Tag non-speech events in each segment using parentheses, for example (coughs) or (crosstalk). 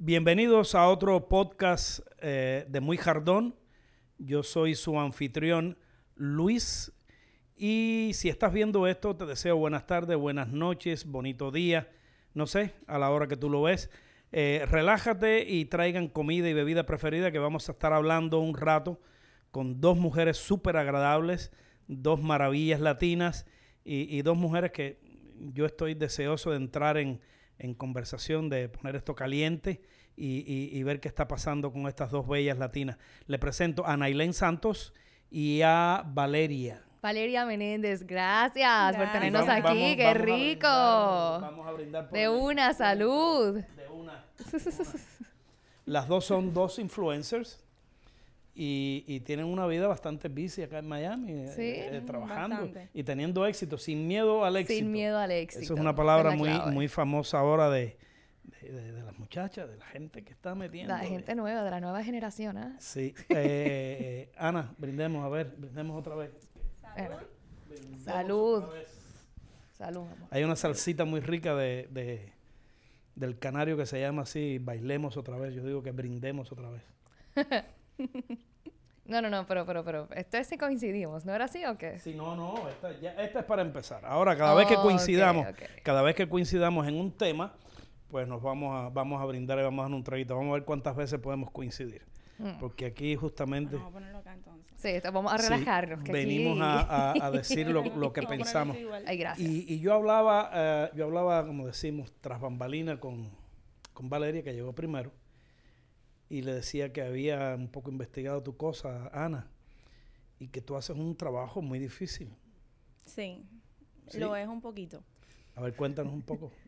Bienvenidos a otro podcast eh, de Muy Jardón. Yo soy su anfitrión Luis y si estás viendo esto te deseo buenas tardes, buenas noches, bonito día, no sé, a la hora que tú lo ves. Eh, relájate y traigan comida y bebida preferida que vamos a estar hablando un rato con dos mujeres súper agradables, dos maravillas latinas y, dos mujeres que yo estoy deseoso de entrar en, en conversación, de poner esto caliente y, y- y ver qué está pasando con estas dos bellas latinas. Le presento a Nailén Santos y a Valeria. Valeria Menéndez, gracias, por tenernos Vamos- aquí, vamos- qué vamos a rico. brindar, vamos a brindar por De una, salud. de una. Las dos son dos influencers y, y tienen una vida bastante busy acá en Miami, eh, Sí, eh, trabajando bastante. y teniendo éxito, sin miedo al éxito. Sin miedo al éxito. Esa es una palabra es muy, muy famosa ahora de, de- de- de las muchachas, de la gente que está metiendo. La gente nueva, de la nueva generación, ¿ah? Sí. Eh, Ana, brindemos, a ver, brindemos otra vez. Brindemos Salud. otra vez. salud, amor. Hay una salsita muy rica de, de- del canario que se llama así, bailemos otra vez. Yo digo que brindemos otra vez. (laughs) No, no, no, pero, pero, pero, esto es si coincidimos, ¿no era así o qué? Sí, no, no, esta, ya- esta es para empezar. Ahora, cada vez que coincidamos, cada vez que coincidamos en un tema, pues nos vamos a, vamos a brindar y vamos a dar un traguito. Vamos a ver cuántas veces podemos coincidir. Mm. Porque aquí justamente Vamos a ponerlo acá entonces. Sí, esto- vamos a sí, relajarnos. que venimos aquí- a, a- a decir lo, (laughs) lo que (laughs) pensamos. Ay, gracias. Y, y yo hablaba, eh, yo hablaba, como decimos, tras bambalina con, con Valeria, que llegó primero, y le decía que había un poco investigado tu cosa, Ana, y que tú haces un trabajo muy difícil. Sí, ¿Sí? lo es un poquito. A ver, cuéntanos un poco. (laughs)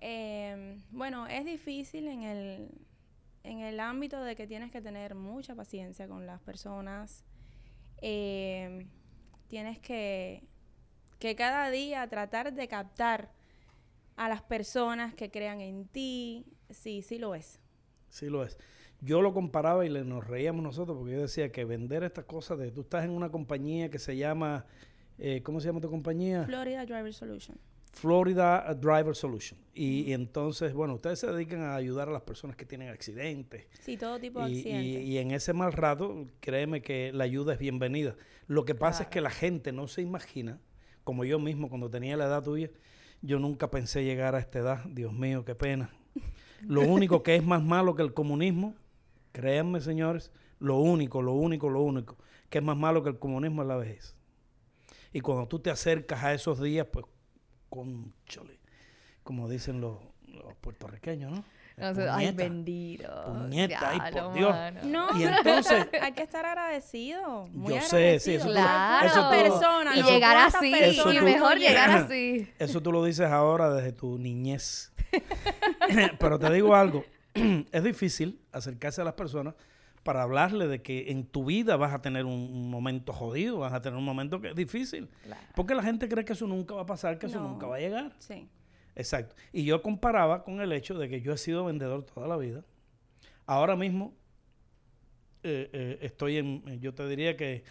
Eh, bueno, es difícil en el, en el ámbito de que tienes que tener mucha paciencia con las personas. Eh, tienes que, que cada día tratar de captar a las personas que crean en ti. Sí, sí lo es. Sí lo es. Yo lo comparaba y le, nos reíamos nosotros porque yo decía que vender estas cosas de... Tú estás en una compañía que se llama... eh, ¿Cómo se llama tu compañía? Florida Driver Solution. Florida Driver Solution. Y, y entonces, bueno, ustedes se dedican a ayudar a las personas que tienen accidentes. Sí, todo tipo de Y, accidentes. y en ese mal rato, créeme que la ayuda es bienvenida. Lo que pasa es que la gente no se imagina, como yo mismo cuando tenía la edad tuya, yo nunca pensé llegar a esta edad. Dios mío, qué pena. Lo (laughs) único que es más malo que el comunismo, créanme señores, lo único, lo único, lo único que es más malo que el comunismo es la vejez. Y cuando tú te acercas a esos días, pues, conchole, como dicen los, los puertorriqueños, ¿no? No sé, ay, Puñeta. bendito. Puñeta, ay, por Dios. mano. No, Y entonces, (laughs) hay que estar agradecido. Muy Yo sé, sí, agradecido. eso tú- Claro. eso tú- y eso- llegar todas esas así, personas y tú- mejor llegar (laughs) así. Eso tú lo dices ahora desde tu niñez. (laughs) Pero te digo algo, (clears throat) es difícil acercarse a las personas para hablarle de que en tu vida vas a tener un, momento jodido, vas a tener un momento que es difícil. Claro. Porque la gente cree que eso nunca va a pasar, que eso nunca va a llegar. Sí. Exacto. Y yo comparaba con el hecho de que yo he sido vendedor toda la vida. Ahora mismo eh, eh, estoy en, eh, yo te diría que,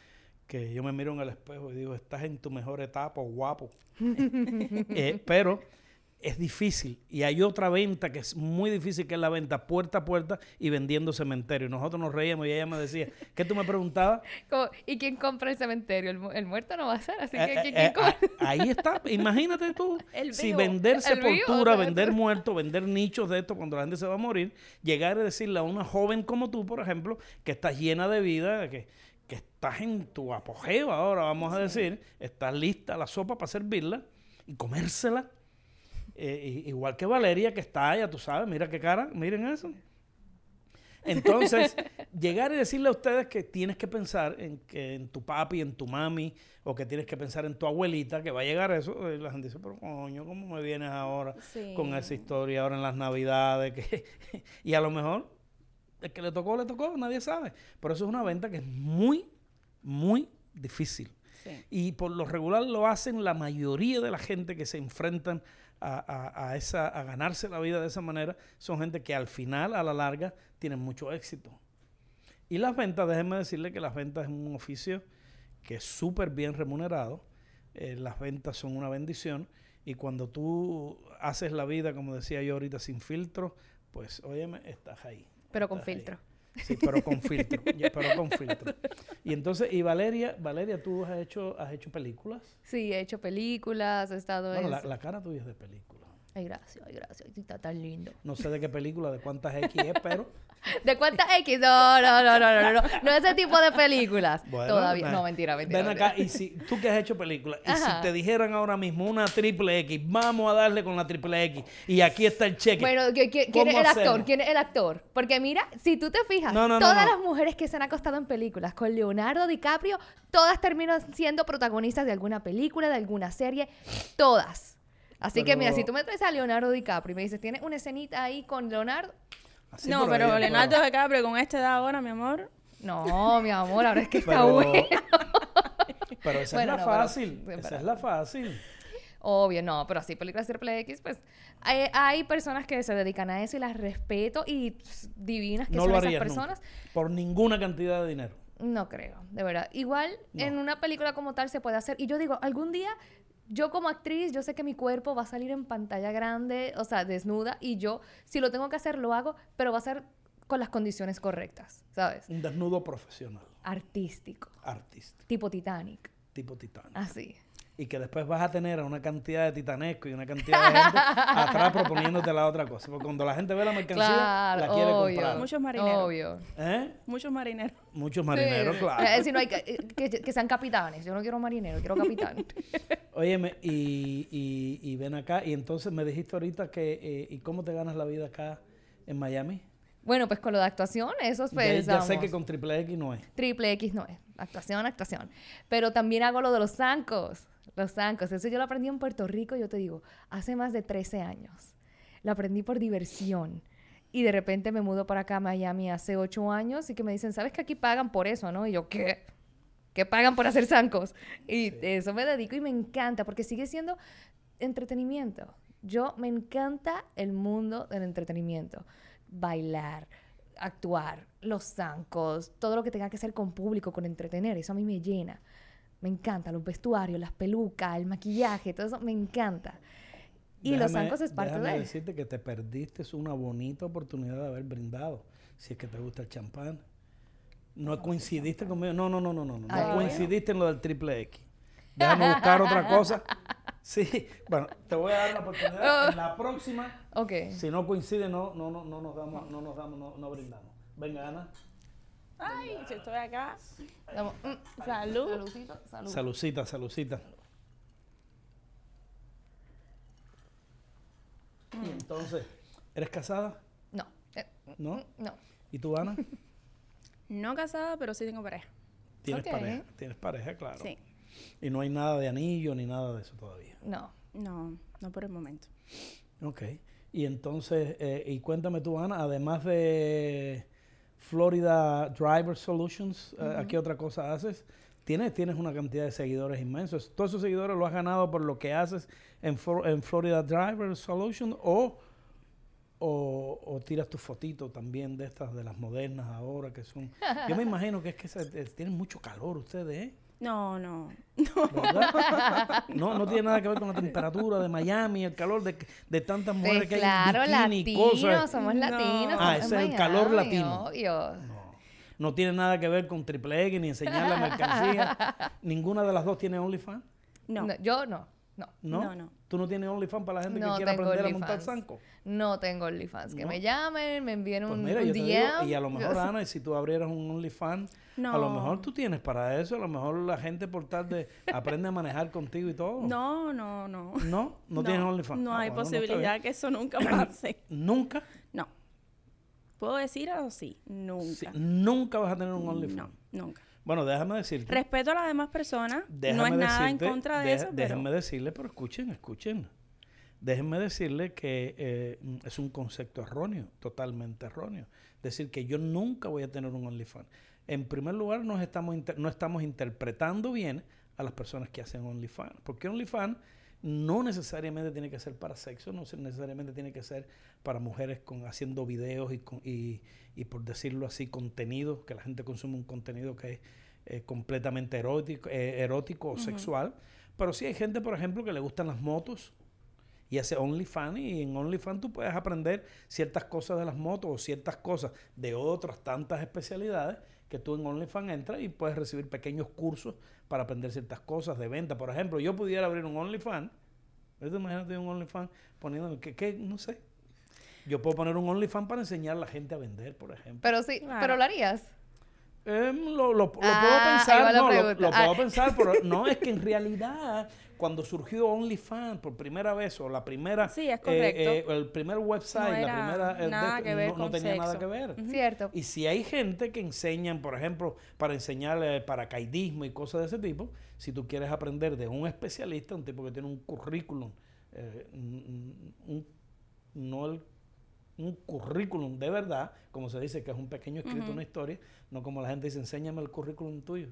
que yo me miro en el espejo y digo, estás en tu mejor etapa, guapo. (laughs) Eh, pero es difícil. Y hay otra venta que es muy difícil, que es la venta puerta a puerta y vendiendo cementerio. Nosotros nos reíamos y ella me decía, ¿qué tú me preguntabas? (laughs) Como, ¿Y quién compra el cementerio? El, mu- el muerto no va a ser, así que Eh, ¿quién, eh, quién eh, compra? ah, (laughs) ahí está. Imagínate tú. (laughs) El si vivo, vender sepultura, vender muertos, vender nichos de esto cuando la gente se va a morir, llegar y decirle a una joven como tú, por ejemplo, que estás llena de vida, que, que estás en tu apogeo ahora, vamos a decir, estás lista la sopa para servirla y comérsela. Eh, igual que Valeria, que está allá, tú sabes, mira qué cara, miren eso. Entonces, (laughs) llegar y decirle a ustedes que tienes que pensar en que en tu papi, en tu mami, o que tienes que pensar en tu abuelita, que va a llegar eso, eh, la gente dice, pero coño, ¿cómo me vienes ahora Sí. con esa historia ahora en las navidades? Que (laughs) y a lo mejor el que le tocó, le tocó, nadie sabe. Pero eso es una venta que es muy, muy difícil. Sí. Y por lo regular lo hacen la mayoría de la gente que se enfrentan a, a- a esa, a ganarse la vida de esa manera. Son gente que al final, a la larga, tienen mucho éxito. Y las ventas, déjenme decirle que las ventas es un oficio que es súper bien remunerado. Eh, las ventas son una bendición. Y cuando tú haces la vida, como decía yo ahorita, sin filtro, Pues, óyeme, estás ahí. Pero con estás ahí. Sí, pero con filtro. ya, pero con filtro. Y entonces, y Valeria, Valeria, tú has hecho, has hecho películas. Sí, he hecho películas, he estado Bueno, en... la, la cara tuya es de película. Ay, gracias, ay, gracias. Está tan lindo. No sé de qué película, de cuántas (laughs) X es, pero ¿De cuántas X? No, no, no, no, no, no. No ese tipo de películas. Bueno, Todavía. No, mentira, mentira. Ven mentira. acá, y si tú que has hecho películas, y si te dijeran ahora mismo una triple X, vamos a darle con la triple X, y aquí está el cheque. Bueno, ¿qui- qui- ¿quién es ¿Cómo el actor? hacemos? ¿Quién es el actor? Porque mira, si tú te fijas, No, no, no, todas no. las mujeres que se han acostado en películas con Leonardo DiCaprio, todas terminan siendo protagonistas de alguna película, de alguna serie, todas. Así que mira, Pero- si tú me traes a Leonardo DiCaprio y me dices, ¿tienes una escenita ahí con Leonardo? Así, no, pero Leonardo DiCaprio con esta edad ahora, mi amor. No, mi amor, ahora es que está Pero, bueno. (laughs) pero esa Bueno, es la no, pero- fácil. esa pero- es la fácil. Obvio, no, pero así películas triple X, pues hay, hay personas que se dedican a eso y las respeto y pss, divinas que No son lo esas personas. nunca. Por ninguna cantidad de dinero. No creo, de verdad. Igual No. en una película como tal se puede hacer. Y yo digo, algún día, yo como actriz, yo sé que mi cuerpo va a salir en pantalla grande, o sea, desnuda, y yo, si lo tengo que hacer, lo hago, pero va a ser con las condiciones correctas, ¿sabes? Un desnudo profesional, Artístico, artista, tipo Titanic, tipo titán. así. Y que después vas a tener a una cantidad de titanesco y una cantidad de gente (laughs) atrás proponiéndote la otra cosa. Porque cuando la gente ve la mercancía, Claro, la quiere obvio. comprar. Muchos marineros. Obvio. ¿Eh? Muchos marineros. Muchos marineros, Sí. claro. Eh, si no hay que, eh, que, que sean capitanes. Yo no quiero marineros, quiero capitán. (laughs) Óyeme, y, y, y ven acá, y entonces me dijiste ahorita que, eh, ¿y cómo te ganas la vida acá en Miami? bueno, pues con lo de actuación, eso es Ya, pues, ya sé vamos. que con triple X no es. Triple X no es. Actuación, actuación. Pero también hago lo de los zancos. Los zancos. Eso yo lo aprendí en Puerto Rico, yo te digo, hace más de 13 años. Lo aprendí por diversión. Y de repente me mudo para acá a Miami hace 8 años y que me dicen, ¿sabes que aquí pagan por eso, no? Y yo, ¿qué? ¿Qué pagan por hacer zancos? Y de eso me dedico y me encanta porque sigue siendo entretenimiento. Yo me encanta el mundo del entretenimiento. Bailar, actuar, los zancos, todo lo que tenga que ser con público, con entretener, eso a mí me llena. Me encanta, los vestuarios, las pelucas, el maquillaje, todo eso me encanta. Y los zancos es parte déjame de decirte que te perdiste una bonita oportunidad de haber brindado, si es que te gusta el champán. No coincidiste conmigo. No, no, no, no, no. No, Ay, no bueno. coincidiste en lo del triple X. Déjame buscar otra cosa. (laughs) Sí, bueno, te voy a dar la oportunidad. En la próxima, Ok. si no coincide, no, no, no, no nos damos, no nos damos, no, no brindamos. Venga, Ana. Ay, si estoy acá. Mm, Salud. Saludcito, salud. Salucita, salucita. Y entonces, ¿eres casada? No. eh, ¿No? mm, no. ¿Y tú, Ana? (laughs) No casada, pero sí tengo pareja. Tienes pareja, tienes pareja, claro. Sí. Y no hay nada de anillo ni nada de eso todavía. No. No, no por el momento. Ok. Y entonces, eh, y cuéntame tú, Ana, además de Florida Driver Solutions, eh, ¿a qué otra cosa haces? Tienes, tienes una cantidad de seguidores inmensos. ¿Todos esos seguidores los has ganado por lo que haces en, en Florida Driver Solutions o, o, o tiras tu fotito también de estas, de las modernas ahora que son... Yo me imagino que es que se- eh, tienen mucho calor ustedes, ¿eh? No, no. ¿verdad? (laughs) No, no tiene nada que ver con la temperatura de Miami, el calor de, de tantas mujeres Pues que claro, hay y latinos, somos No. latinos. Ah, somos ese es el calor latino. obvio. No, no tiene nada que ver con Triple X ni enseñar la mercancía. (laughs) Ninguna de las dos tiene OnlyFans. No. No, yo no, no. ¿No? No, no. ¿Tú no tienes OnlyFans para la gente No que quiera tengo aprender a montar OnlyFans. zanco? No tengo OnlyFans. Que No. me llamen, me envíen Pues un, mira, un yo DM. digo, y a lo mejor, (laughs) Ana, y si tú abrieras un OnlyFans, a lo mejor tú tienes para eso, a lo mejor la gente por tal de (laughs) aprende a manejar contigo y todo. No, no, no. ¿No? ¿No, tienes OnlyFans? No Ah, hay bueno, posibilidad que eso nunca pase. (coughs) ¿Nunca? No. ¿Puedo decir algo? Sí. Nunca. Sí, nunca vas a tener un OnlyFans. No, nunca. Bueno, déjame decirte. Respeto a las demás personas. déjame no es nada en contra de deja- eso, pero Déjenme decirle, pero escuchen, escuchen. Déjenme decirle que eh, es un concepto erróneo, totalmente erróneo. Decir que yo nunca voy a tener un OnlyFans. En primer lugar, nos estamos no estamos interpretando bien a las personas que hacen OnlyFans. Porque OnlyFans no necesariamente tiene que ser para sexo, no necesariamente tiene que ser para mujeres con, haciendo videos y, con- y, y, por decirlo así, contenido, que la gente consume un contenido que es eh, completamente erótico, eh, erótico o sexual. Pero sí hay gente, por ejemplo, que le gustan las motos y hace OnlyFans y en OnlyFans tú puedes aprender ciertas cosas de las motos o ciertas cosas de otras tantas especialidades que tú en OnlyFans entras y puedes recibir pequeños cursos para aprender ciertas cosas de venta. Por ejemplo, yo pudiera abrir un OnlyFans, imagínate un OnlyFans poniendo, que, que no sé, yo puedo poner un OnlyFans para enseñar a la gente a vender, por ejemplo. Pero sí, Claro. pero lo harías. Em, lo, lo- lo puedo Ah, pensar, no, lo puedo Ah. pensar, pero no, es que en realidad cuando surgió OnlyFans por primera vez o la primera, Sí, es eh, correcto. eh, el primer website, No la era primera, eh, nada de- que ver no, tenía nada que ver. Cierto. Y si hay gente que enseñan, por ejemplo, para enseñar eh, paracaidismo y cosas de ese tipo, si tú quieres aprender de un especialista, un tipo que tiene un currículum, eh, un- un- no el- un currículum de verdad, como se dice, que es un pequeño escrito, una historia, no como la gente dice, enséñame el currículum tuyo.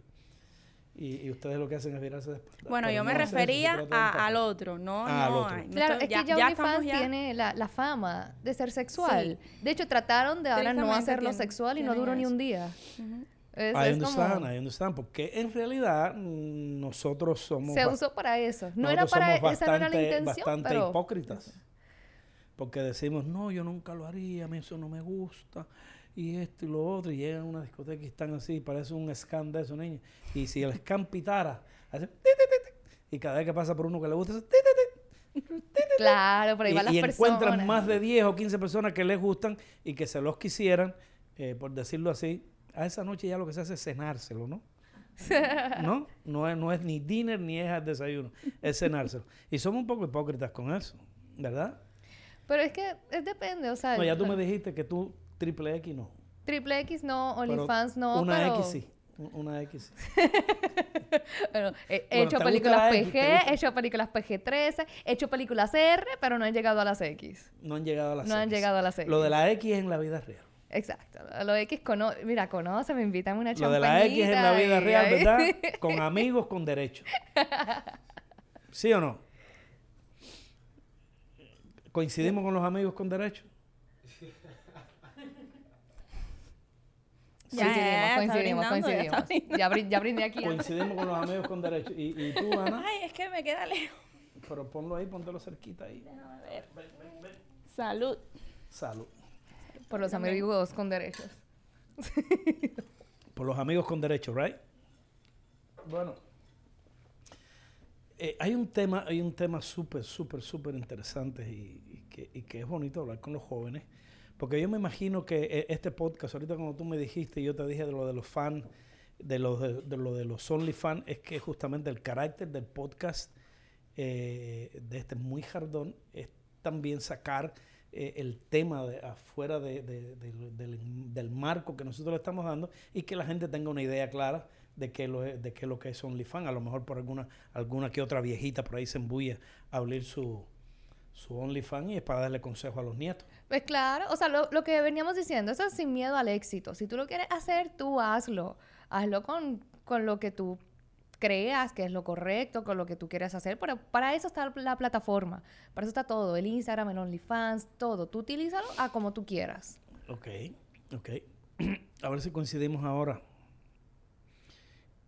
Y, y ustedes lo que hacen es virarse de espalda. Bueno, Pero yo me no, refería a- al otro, no, Ah, no. otro. Claro, es que ya, ya OnlyFans ya- tiene la, la fama de ser sexual. De hecho, trataron de ahora no hacerlo sexual y no duró ni un día. Es, I es como- I understand, porque en realidad mm, nosotros somos... se usó para eso. No era para somos esa no era la bastante- intención, bastante pero hipócritas. Porque decimos, no, yo nunca lo haría, a mí eso no me gusta, y esto y lo otro, y llegan a una discoteca y están así, parece un scam de esos niños. Y si el scam pitara, hace, y cada vez que pasa por uno que le gusta, hace, claro, por ahí y, van las y personas. encuentran más de 10 o 15 personas que les gustan y que se los quisieran, eh, por decirlo así, a esa noche ya lo que se hace es cenárselo, ¿no? (laughs) ¿No? No es, no es ni dinner ni es al desayuno, es cenárselo. Y somos un poco hipócritas con eso, ¿verdad? Pero es que es depende, o sea, No, ya tú me dijiste que tú triple X no. Triple X no, OnlyFans no, Una pero X sí. Una X sí. (laughs) bueno, he, he Bueno, hecho ¿te gusta películas X? ¿Te PG, he hecho películas PG-13, he hecho películas R, pero no han llegado a las X. No han llegado a las No han X. llegado a las Lo de X. la X es en la vida real. Exacto. Lo X cono mira, conoce, me invitan a una Lo de la X es en la champañita vida y real, ¿verdad? (laughs) Con amigos con derecho. ¿Sí o no? (laughs) ¿Coincidimos con los amigos con derecho? Ya, ya, Coincidimos, coincidimos, coincidimos. Ya, brin- ya brindé aquí. antes. Coincidimos con los amigos con derecho. ¿Y, y tú, (laughs) Ana? Ay, es que me queda lejos. Pero ponlo ahí, póntelo cerquita ahí. Déjame ver. Salud. Salud. Por los amigos con derechos. Por los amigos con derecho, ¿right? Bueno. eh, hay un tema, hay un tema súper, súper, súper interesante y, y que, y que es bonito hablar con los jóvenes. Porque yo me imagino que eh, este podcast, ahorita como tú me dijiste, yo te dije de lo de los fans, de lo de, de lo de los only fans, es que justamente el carácter del podcast eh, de este muy jardón es también sacar eh, el tema de afuera de- del, marco que nosotros le estamos dando y que la gente tenga una idea clara de qué lo de qué es lo que es OnlyFans. A lo mejor por alguna, alguna que otra viejita por ahí se embulla a abrir su, su OnlyFans y es para darle consejo a los nietos. Pues claro, o sea, lo, lo que veníamos diciendo, eso es sin miedo al éxito. Si tú lo quieres hacer, tú hazlo. Hazlo con, con lo que tú creas que es lo correcto, con lo que tú quieres hacer. Pero para eso está la plataforma. Para eso está todo. El Instagram, el OnlyFans, todo. Tú utilízalo a como tú quieras. Ok, ok. (clears throat) A ver si coincidimos ahora.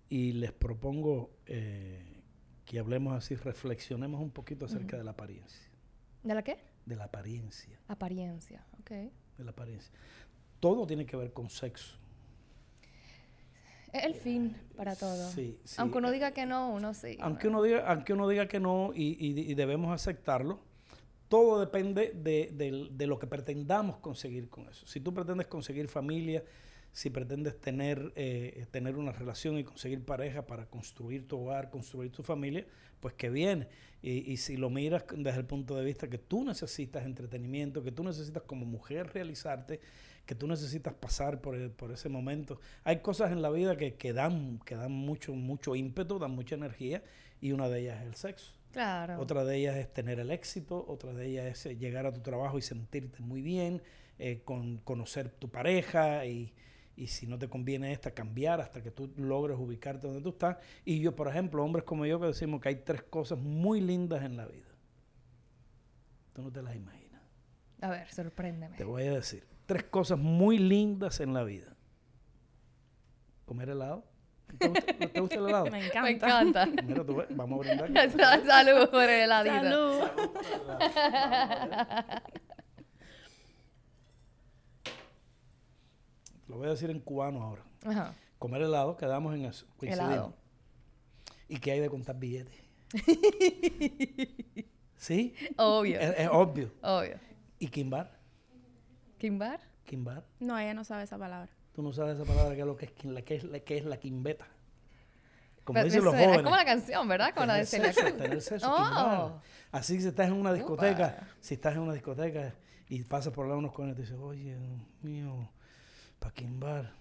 Y les propongo eh, que hablemos así, reflexionemos un poquito acerca de la apariencia. ¿De la qué? De la apariencia. Apariencia. Ok. De la apariencia. Todo tiene que ver con sexo. Es el fin para todo. Sí, sí. Aunque uno diga que no, uno sí. Aunque uno diga, aunque uno diga que no y, y- y debemos aceptarlo, todo depende de, del- de lo que pretendamos conseguir con eso. Si tú pretendes conseguir familia, si pretendes tener, eh, tener una relación y conseguir pareja para construir tu hogar, construir tu familia, pues que viene. Y, y si lo miras desde el punto de vista que tú necesitas entretenimiento, que tú necesitas como mujer realizarte, que tú necesitas pasar por, el- por ese momento. Hay cosas en la vida que, que dan, que dan mucho, mucho ímpetu, dan mucha energía, y una de ellas es el sexo. Claro. Otra de ellas es tener el éxito, otra de ellas es eh, llegar a tu trabajo y sentirte muy bien, eh, con conocer tu pareja y, y si no te conviene esta, cambiar hasta que tú logres ubicarte donde tú estás. Y yo, por ejemplo, hombres como yo que decimos que hay tres cosas muy lindas en la vida. Tú no te las imaginas. A ver, sorpréndeme. Te voy a decir. Tres cosas muy lindas en la vida. Comer helado. ¿Te gusta, (laughs) te gusta el helado? Me encanta. Me encanta. Mira, (laughs) tú ves, vamos a brindar. (laughs) Salud por el heladito. Salud. Lo voy a decir en cubano ahora. Ajá. Comer helado, quedamos en eso. Helado. ¿Y qué hay de contar billetes? (laughs) ¿Sí? Obvio. Es, es obvio. Obvio. ¿Y Kimbar? ¿Kimbar? Kimbar. No, ella no sabe esa palabra. Tú no sabes esa palabra que es lo que es, la, que es, la, que es la quimbeta. Como Pero dicen los jóvenes. Es como la canción, ¿verdad? Como la de tener Celia sexo, Cruz. tener sexo, Oh. quimbar. Así que si estás en una discoteca, Upa. si estás en una discoteca y pasas por lado de unos cojones y te dices, oye, Dios mío, pa' quimbar.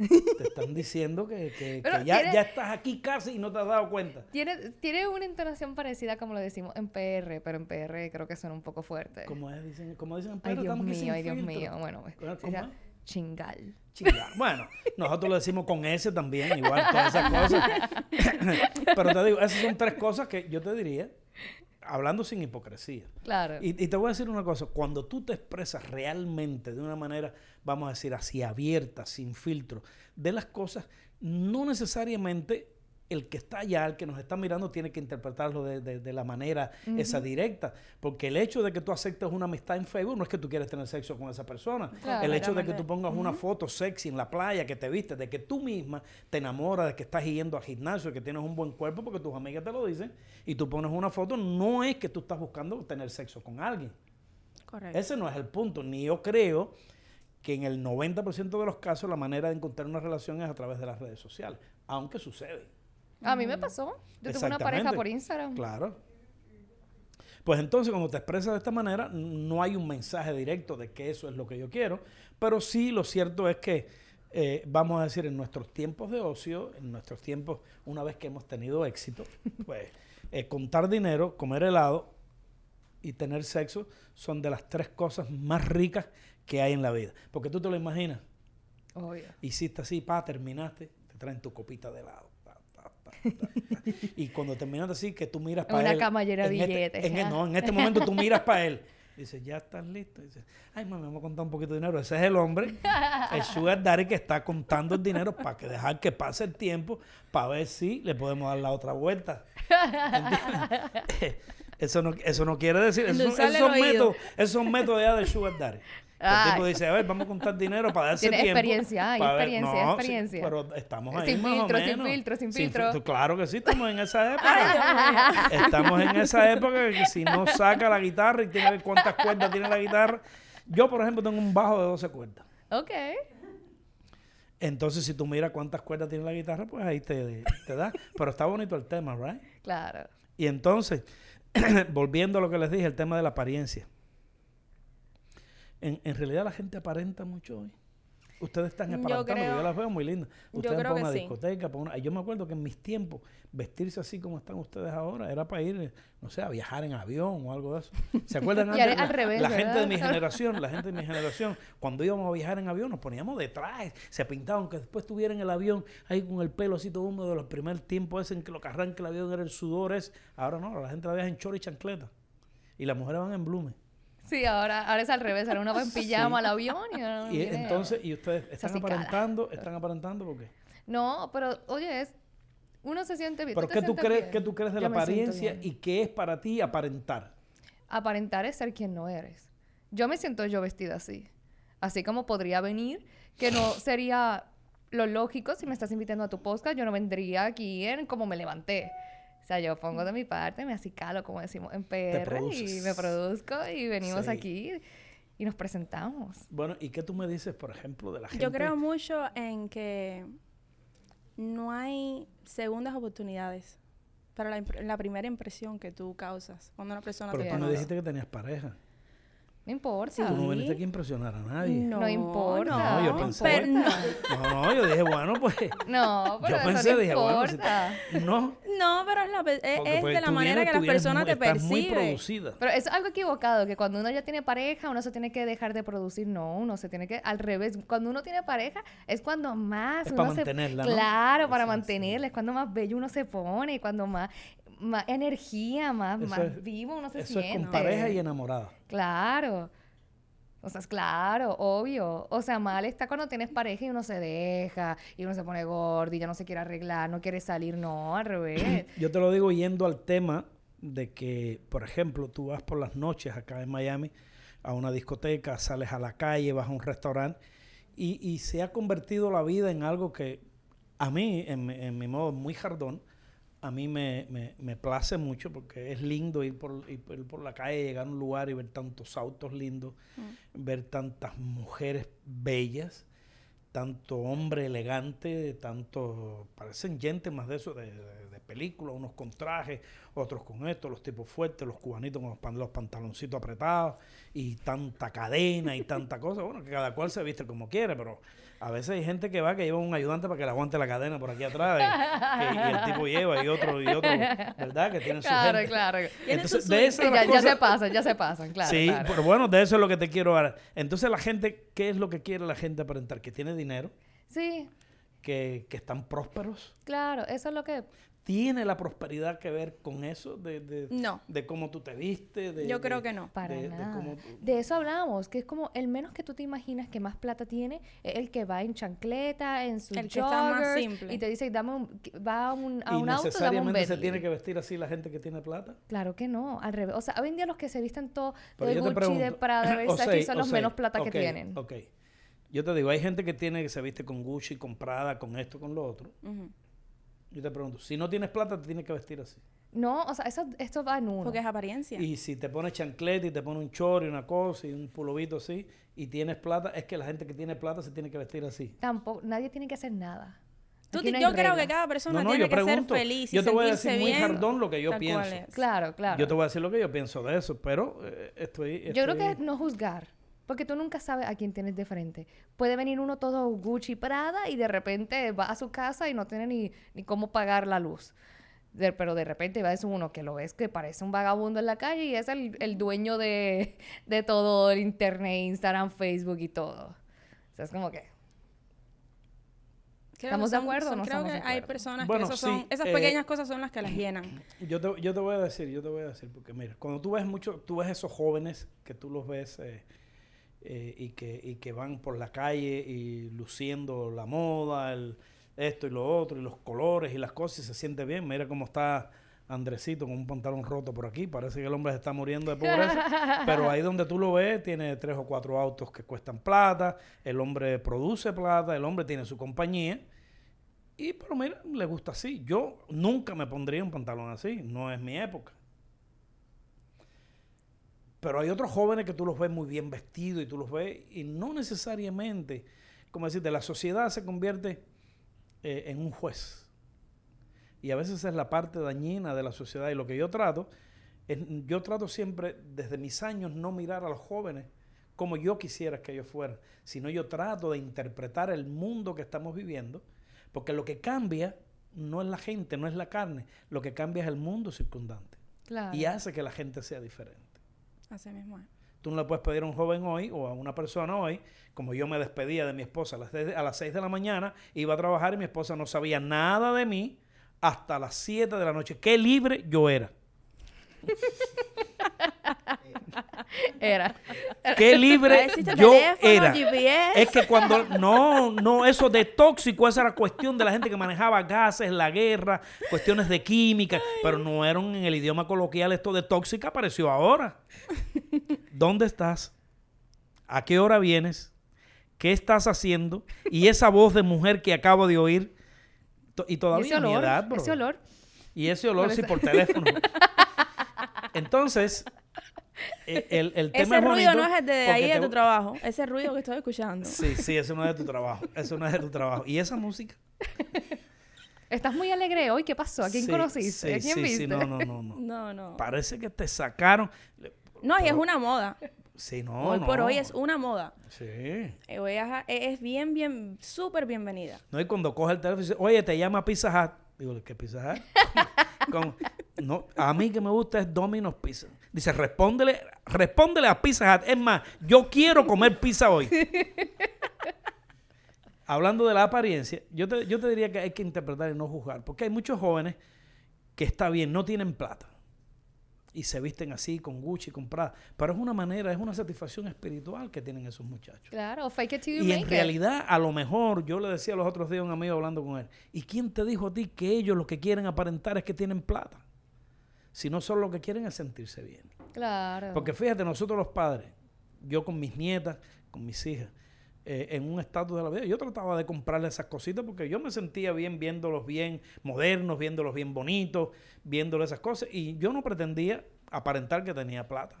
(laughs) te están diciendo que, que- ya, tiene- ya estás aquí casi y no te has dado cuenta. Tiene, tiene una entonación parecida como lo decimos en PR, pero en PR creo que suena un poco fuerte. Como, dicen, como dicen en Ay, Pedro, Dios estamos aquí sin mío, ay, Dios filtro. mío. Bueno, pues, chingal. Chinga. Bueno, nosotros lo decimos con S también, igual, todas esas cosas. (laughs) (coughs) Pero te digo, esas son tres cosas que yo te diría, hablando sin hipocresía. Claro. Y, y te voy a decir una cosa, cuando tú te expresas realmente de una manera, vamos a decir así, abierta, sin filtro, de las cosas, no necesariamente el que está allá, el que nos está mirando, tiene que interpretarlo de, de- de la manera esa directa. Porque el hecho de que tú aceptes una amistad en Facebook no es que tú quieres tener sexo con esa persona. Claro. el hecho de que tú pongas una foto sexy en la playa, que te viste, de que tú misma te enamoras, de que estás yendo al gimnasio, que tienes un buen cuerpo porque tus amigas te lo dicen, y tú pones una foto, no es que tú estás buscando tener sexo con alguien. Correcto. Ese no es el punto. Ni yo creo que en el 90% de los casos la manera de encontrar una relación es a través de las redes sociales, aunque sucede. A mí me pasó. Yo tuve una pareja por Instagram. Claro. Pues entonces, cuando te expresas de esta manera, no hay un mensaje directo de que eso es lo que yo quiero, pero sí lo cierto es que, eh, vamos a decir, en nuestros tiempos de ocio, en nuestros tiempos, una vez que hemos tenido éxito, (laughs) pues eh, contar dinero, comer helado y tener sexo son de las tres cosas más ricas que hay en la vida. Porque tú te lo imaginas, Obvio. hiciste así, pa, terminaste, te traen tu copita de helado. Y cuando terminaste así, que tú miras para Una él. cama llena de este- billetes, en no, en este momento tú miras para él. (laughs) Dices, ya estás listo. Dices, ay, mami, vamos a contar un poquito de dinero. Ese es el hombre, el sugar daddy que está contando el dinero para que dejar que pase el tiempo para ver si le podemos dar la otra vuelta. (laughs) ¿Entiendes? (laughs) eso, no, eso no quiere decir, esos, son- métodos, esos son métodos ya del sugar daddy. El tipo dice, a ver, vamos a contar dinero para darse tiempo. experiencia, hay para ver- experiencia, No, experiencia. sí, pero estamos ahí Sin más o filtro, sin filtro, sin filtro. Claro que sí, estamos en esa (laughs) época. estamos en esa época que si no saca la guitarra y tiene que ver cuántas cuerdas tiene la guitarra. Yo, por ejemplo, tengo un bajo de 12 cuerdas. Ok. Entonces, si tú miras cuántas cuerdas tiene la guitarra, pues ahí te, te da. Pero está bonito el tema, ¿right? Claro. Y entonces, (clears throat) volviendo a lo que les dije, el tema de la apariencia. En, en realidad la gente aparenta mucho hoy. Ustedes están aparentando, yo creo- las veo muy lindas. Ustedes van a una sí. discoteca, pa' una- Yo me acuerdo que en mis tiempos, vestirse así como están ustedes ahora, era para ir, no sé, a viajar en avión o algo de eso. ¿Se acuerdan (laughs) Y antes? ahora La, al revés, la gente de mi (laughs) generación, la gente de mi generación, cuando íbamos a viajar en avión, nos poníamos detrás, se pintaban, que después estuvieran en el avión ahí con el pelo así todo húmedo de los primeros tiempos ese en que lo que arranca el avión era el sudor ese. Ahora no, la gente la viaja en chor y chancleta. Y las mujeres van en blume. Sí, ahora, ahora es al revés. Ahora uno va en pijama Sí. al avión y ahora Y entonces, y ustedes están aparentando, están aparentando porque. No, pero oye, es... Uno se siente bien. ¿Pero qué tú crees, bien? qué tú crees de Yo la apariencia y qué es para ti aparentar? Aparentar es ser quien no eres. Yo me siento yo vestida así. Así como podría venir, que no sería lo lógico si me estás invitando a tu podcast, yo no vendría aquí en como me levanté. O sea, yo pongo de mi parte, me acicalo, como decimos en PR, y me produzco y venimos Sí. aquí y nos presentamos. Bueno, ¿y qué tú me dices, por ejemplo, de la gente? Yo creo mucho en que no hay segundas oportunidades para la, la primera impresión que tú causas cuando una persona Pero te tú me conoce. dijiste que tenías pareja. No importa. Tú no viniste aquí a impresionar a nadie. No importa. No, yo pensé- pero no, No, no, yo dije, bueno, pues. No, pero yo eso pensé, no dije, bueno, pues, si- importa. no. no, pero es, la es- es pues, de la manera vienes- que las personas te perciben. producida. Pero eso es algo equivocado, que cuando uno ya tiene pareja, uno se tiene que dejar de producir. No, uno se tiene que, al revés, cuando uno tiene pareja, es cuando más Es uno para se... mantenerla, ¿no? Claro, para mantenerla, es cuando más bello uno se pone, cuando más, más energía, más, más es- vivo uno se Eso siente. es con pareja y enamorada. Claro. O sea, es claro, obvio. O sea, mal está cuando tienes pareja y uno se deja, y uno se pone gordo y ya no se quiere arreglar, no quiere salir, no, al revés. (clears throat) Yo te lo digo yendo al tema de que, por ejemplo, tú vas por las noches acá en Miami a una discoteca, sales a la calle, vas a un restaurante y, y se ha convertido la vida en algo que a mí, en, en mi modo muy jardón, a mí me, me, me place mucho porque es lindo ir por, ir por- la calle, llegar a un lugar y ver tantos autos lindos, ver tantas mujeres bellas, tanto hombre elegante, tanto, parecen gente más de eso, de, de, de película, unos con trajes, otros con esto, los tipos fuertes, los cubanitos con los, pan- los pantaloncitos apretados y tanta cadena y tanta cosa. Bueno, que cada cual se viste como quiere, pero a veces hay gente que va que lleva un ayudante para que le aguante la cadena por aquí atrás y, el tipo lleva y otro y otro, ¿verdad? Que tienen su Claro, gente. claro. Entonces, su de las ya, ya cosas- se pasan, ya se pasan, claro. sí, claro. pero bueno, de eso es lo que te quiero hablar. Entonces la gente, ¿qué es lo que quiere la gente aparentar? Que tiene dinero, Sí, que, que están prósperos. claro, eso es lo que... ¿Tiene la prosperidad que ver con eso? De, de, No. de cómo tú te viste. De, Yo de- creo que no. Para de- de nada. cómo tú- De eso hablamos, que es como el menos que tú te imaginas que más plata tiene, es el que va en chancleta, en su El que está más joggers, simple. y te dice, dame un, va a un, a y un auto, dame un necesariamente se Bentley. tiene que vestir así la gente que tiene plata. Claro que no, al revés. O sea, hoy en día los que se visten todo Pero de Gucci, pregunto, de Prada, (coughs) de o Versace, sea, son o los sea, menos plata ok, que tienen. Ok. Yo te digo, hay gente que tiene que se viste con Gucci, con Prada, con esto, con lo otro. Ujú. Yo te pregunto, si no tienes plata, te tienes que vestir así. No, o sea, eso, esto va en uno. Porque es apariencia. Y si te pones chancleta y te pones un chor y una cosa y un pulovito así y tienes plata, es que la gente que tiene plata se tiene que vestir así. Tampoco, nadie tiene que hacer nada. Tú no yo creo que cada persona No, no, tiene que pregunto. ser feliz y Yo te voy a decir muy jardón lo que yo pienso. es. Claro, claro. Yo te voy a decir lo que yo pienso de eso, pero eh, estoy, Yo creo estoy- que no juzgar, porque tú nunca sabes a quién tienes de frente. Puede venir uno todo Gucci Prada y de repente va a su casa y no tiene ni, ni cómo pagar la luz. De- pero de repente va a ser uno que lo ves que parece un vagabundo en la calle y es el, el dueño de, de todo el internet, Instagram, Facebook y todo. O sea, es como que... Creo ¿Estamos que de son- acuerdo o son- no creo estamos que de hay acuerdo? personas Bueno, que esos son- sí, esas eh, pequeñas cosas son las que las llenan. (clears throat) Yo te, yo te voy a decir, yo te voy a decir, porque mira, cuando tú ves mucho, tú ves esos jóvenes que tú los ves eh, eh, y, que, y que van por la calle y luciendo la moda, el, esto y lo otro, y los colores y las cosas, y se siente bien. Mira cómo está Andresito con un pantalón roto por aquí, parece que el hombre se está muriendo de pobreza, (laughs) pero ahí donde tú lo ves, tiene tres o cuatro autos que cuestan plata, el hombre produce plata, el hombre tiene su compañía. Y pero mira, le gusta así. Yo nunca me pondría un pantalón así, no es mi época. Pero hay otros jóvenes que tú los ves muy bien vestidos y tú los ves y no necesariamente, como decirte, la sociedad se convierte eh, en un juez. Y a veces es la parte dañina de la sociedad. Y lo que yo trato, es, yo trato siempre desde mis años no mirar a los jóvenes como yo quisiera que ellos fueran, sino yo trato de interpretar el mundo que estamos viviendo, porque lo que cambia no es la gente, no es la carne, lo que cambia es el mundo circundante Claro. y hace que la gente sea diferente. Así mismo es. Tú no le puedes pedir a un joven hoy o a una persona hoy, como yo me despedía de mi esposa a las, seis- a las 6 de la mañana, iba a trabajar y mi esposa no sabía nada de mí hasta las 7 de la noche. Qué libre yo era. (laughs) Era. Qué libre yo teléfono, era. GPS. Es que cuando no, no, eso de tóxico, esa era cuestión de la gente que manejaba gases, la guerra, cuestiones de química, pero no eran en el idioma coloquial esto de tóxica apareció ahora. ¿Dónde estás? ¿A qué hora vienes? ¿Qué estás haciendo? Y esa voz de mujer que acabo de oír y todavía ese a mi olor, edad, bro. ese olor. Y ese olor sí por teléfono. Entonces, el, el tema Ese es ruido no es el de ahí de te- tu trabajo. Ese ruido que estoy escuchando. Sí, sí, eso no es de tu trabajo. Eso no es de tu trabajo. ¿Y esa música? Estás muy alegre hoy. ¿Qué pasó? ¿A quién Sí, conociste? sí, ¿A quién sí, viste? Sí, no, no, no, no. No, no. Parece que te sacaron. No, y es una moda. Sí, no, hoy por hoy es una moda. Sí. Eh, hoy es, es bien, bien, súper bienvenida. No, y cuando coge el teléfono y dice, oye, te llama Pizza Hut. Digo, ¿qué Pizza Hut? (laughs) Como, no, a mí que me gusta es Domino's Pizza. Dice, respóndele, respóndele a Pizza Hut. Es más, yo quiero comer pizza hoy. (laughs) Hablando de la apariencia, yo te, yo te diría que hay que interpretar y no juzgar. Porque hay muchos jóvenes que está bien, no tienen plata. y se visten así con Gucci, con Prada. Pero es una manera, es una satisfacción espiritual que tienen esos muchachos. Claro, fake it till you Y make en it. realidad, a lo mejor, yo le decía los otros días a un amigo hablando con él, ¿y quién te dijo a ti que ellos lo que quieren aparentar es que tienen plata? Si no solo lo que quieren es sentirse bien. Claro. Porque fíjate, nosotros los padres, yo con mis nietas, con mis hijas, eh, en un estatus de la vida, yo trataba de comprarle esas cositas porque yo me sentía bien viéndolos bien modernos, viéndolos bien bonitos, viéndoles esas cosas, y yo no pretendía aparentar que tenía plata.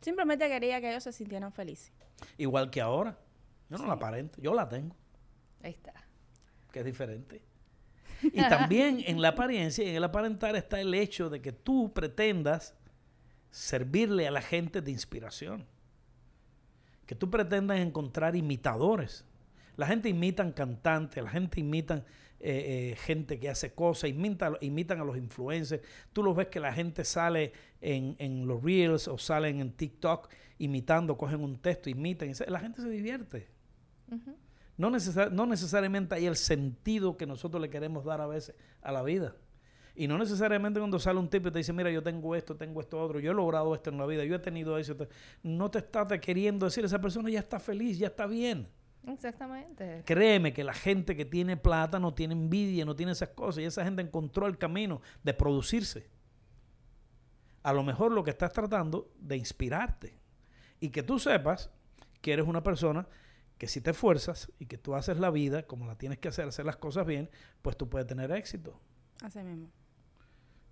Simplemente quería que ellos se sintieran felices. Igual que ahora. Yo no la aparento, yo la tengo, Ahí está. que es diferente. Y también en la apariencia y en el aparentar está el hecho de que tú pretendas servirle a la gente de inspiración. Que tú pretendas encontrar imitadores. La gente imitan cantantes, la gente imitan eh, eh, gente que hace cosas, imita- imitan a los influencers. Tú los ves que la gente sale en, en los reels o salen en TikTok imitando, cogen un texto, imitan. La gente se divierte. No, necesar- no necesariamente hay el sentido que nosotros le queremos dar a veces a la vida. Y no necesariamente cuando sale un tipo y te dice, mira, yo tengo esto, tengo esto otro, yo he logrado esto en la vida, yo he tenido eso. No te está te queriendo decir, esa persona ya está feliz, ya está bien. Exactamente. Créeme que la gente que tiene plata no tiene envidia, no tiene esas cosas. Y esa gente encontró el camino de producirse. A lo mejor lo que estás tratando de inspirarte. Y que tú sepas que eres una persona que si te esfuerzas y que tú haces la vida como la tienes que hacer, hacer las cosas bien, pues tú puedes tener éxito. Así mismo.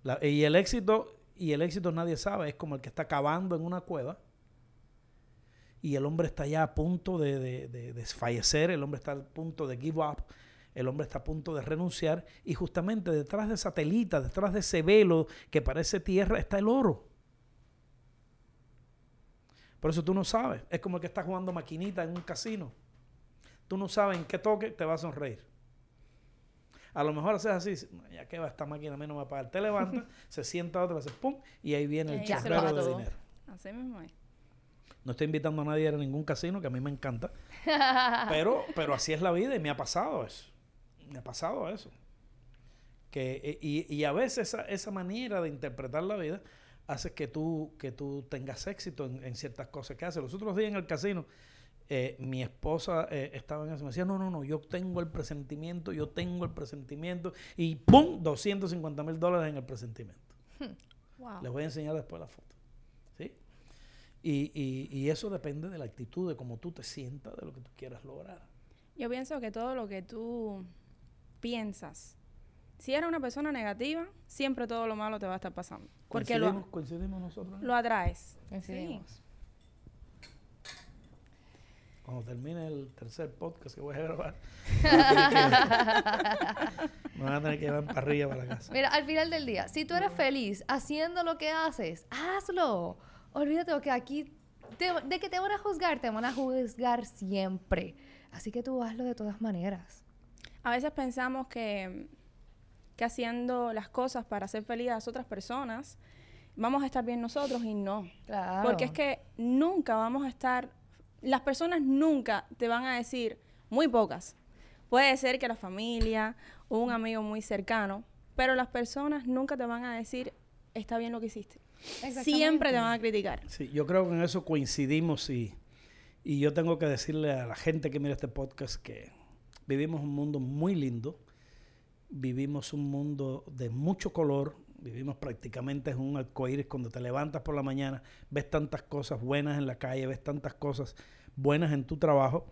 La- y el éxito, y el éxito nadie sabe, es como el que está cavando en una cueva y el hombre está ya a punto de, de- de desfallecer, el hombre está a punto de give up, el hombre está a punto de renunciar y justamente detrás de esa telita, detrás de ese velo que parece tierra, está el oro. Por eso tú no sabes, es como el que está jugando maquinita en un casino. Tú no sabes en qué toque te va a sonreír. A lo mejor haces así, dices, "No, ya que va esta máquina, a mí no me va a pagar. Te levantas, (laughs) se sienta otra, hace pum, y ahí viene el da de dinero. Así mismo es. No estoy invitando a nadie a ir a ningún casino, que a mí me encanta. (laughs) pero, pero así es la vida y me ha pasado eso. Me ha pasado eso. Que, eh, y, y a veces esa, esa manera de interpretar la vida hace que tú, que tú tengas éxito en, en ciertas cosas que haces. Los otros días en el casino, eh, mi esposa eh, estaba en eso. Me decía, no, no, no, yo tengo el presentimiento, yo tengo el presentimiento. Y ¡pum! 250 mil dólares en el presentimiento. (laughs) Wow. Les voy a enseñar después la foto. ¿Sí? Y, y- y eso depende de la actitud, de cómo tú te sientas, de lo que tú quieras lograr. Yo pienso que todo lo que tú piensas, si eres una persona negativa, siempre todo lo malo te va a estar pasando. Porque lo, coincidimos, coincidimos nosotros. ¿no? lo atraes. Coincidimos. Cuando termine el tercer podcast que voy a grabar, (laughs) me van a tener que llevar en parrilla para la casa. Mira, al final del día, si tú eres feliz haciendo lo que haces, hazlo. Olvídate que aquí, te- de que te van a juzgar, te van a juzgar siempre. Así que tú hazlo de todas maneras. A veces pensamos que, que haciendo las cosas para hacer feliz a las otras personas, vamos a estar bien nosotros y no. Claro. Porque es que nunca vamos a estar, las personas nunca te van a decir, muy pocas. Puede ser que la familia o un amigo muy cercano, pero las personas nunca te van a decir, está bien lo que hiciste. Siempre te van a criticar. Sí, yo creo que en eso coincidimos y, y yo tengo que decirle a la gente que mira este podcast que vivimos un mundo muy lindo, vivimos un mundo de mucho color, vivimos prácticamente en un arcoíris cuando te levantas por la mañana, ves tantas cosas buenas en la calle, ves tantas cosas buenas en tu trabajo,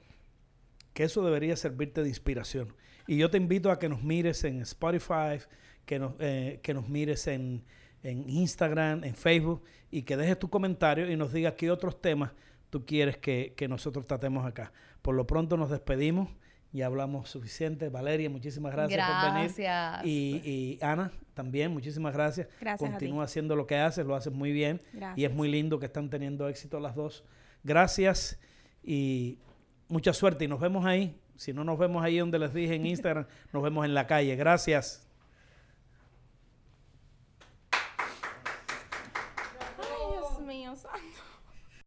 que eso debería servirte de inspiración. Y yo te invito a que nos mires en Spotify, que nos, eh, que nos mires en, en Instagram, en Facebook, y que dejes tu comentario y nos digas qué otros temas tú quieres que, que nosotros tratemos acá. Por lo pronto nos despedimos, ya hablamos suficiente. Valeria, muchísimas gracias, por venir. Gracias. Y, y Ana, también, muchísimas gracias. Gracias a ti. Continúa haciendo lo que haces, lo haces muy bien. Y es Gracias. muy lindo que están teniendo éxito las dos. Gracias y mucha suerte. Y nos vemos ahí. Si no nos vemos ahí donde les dije en Instagram, nos vemos en la calle. Gracias.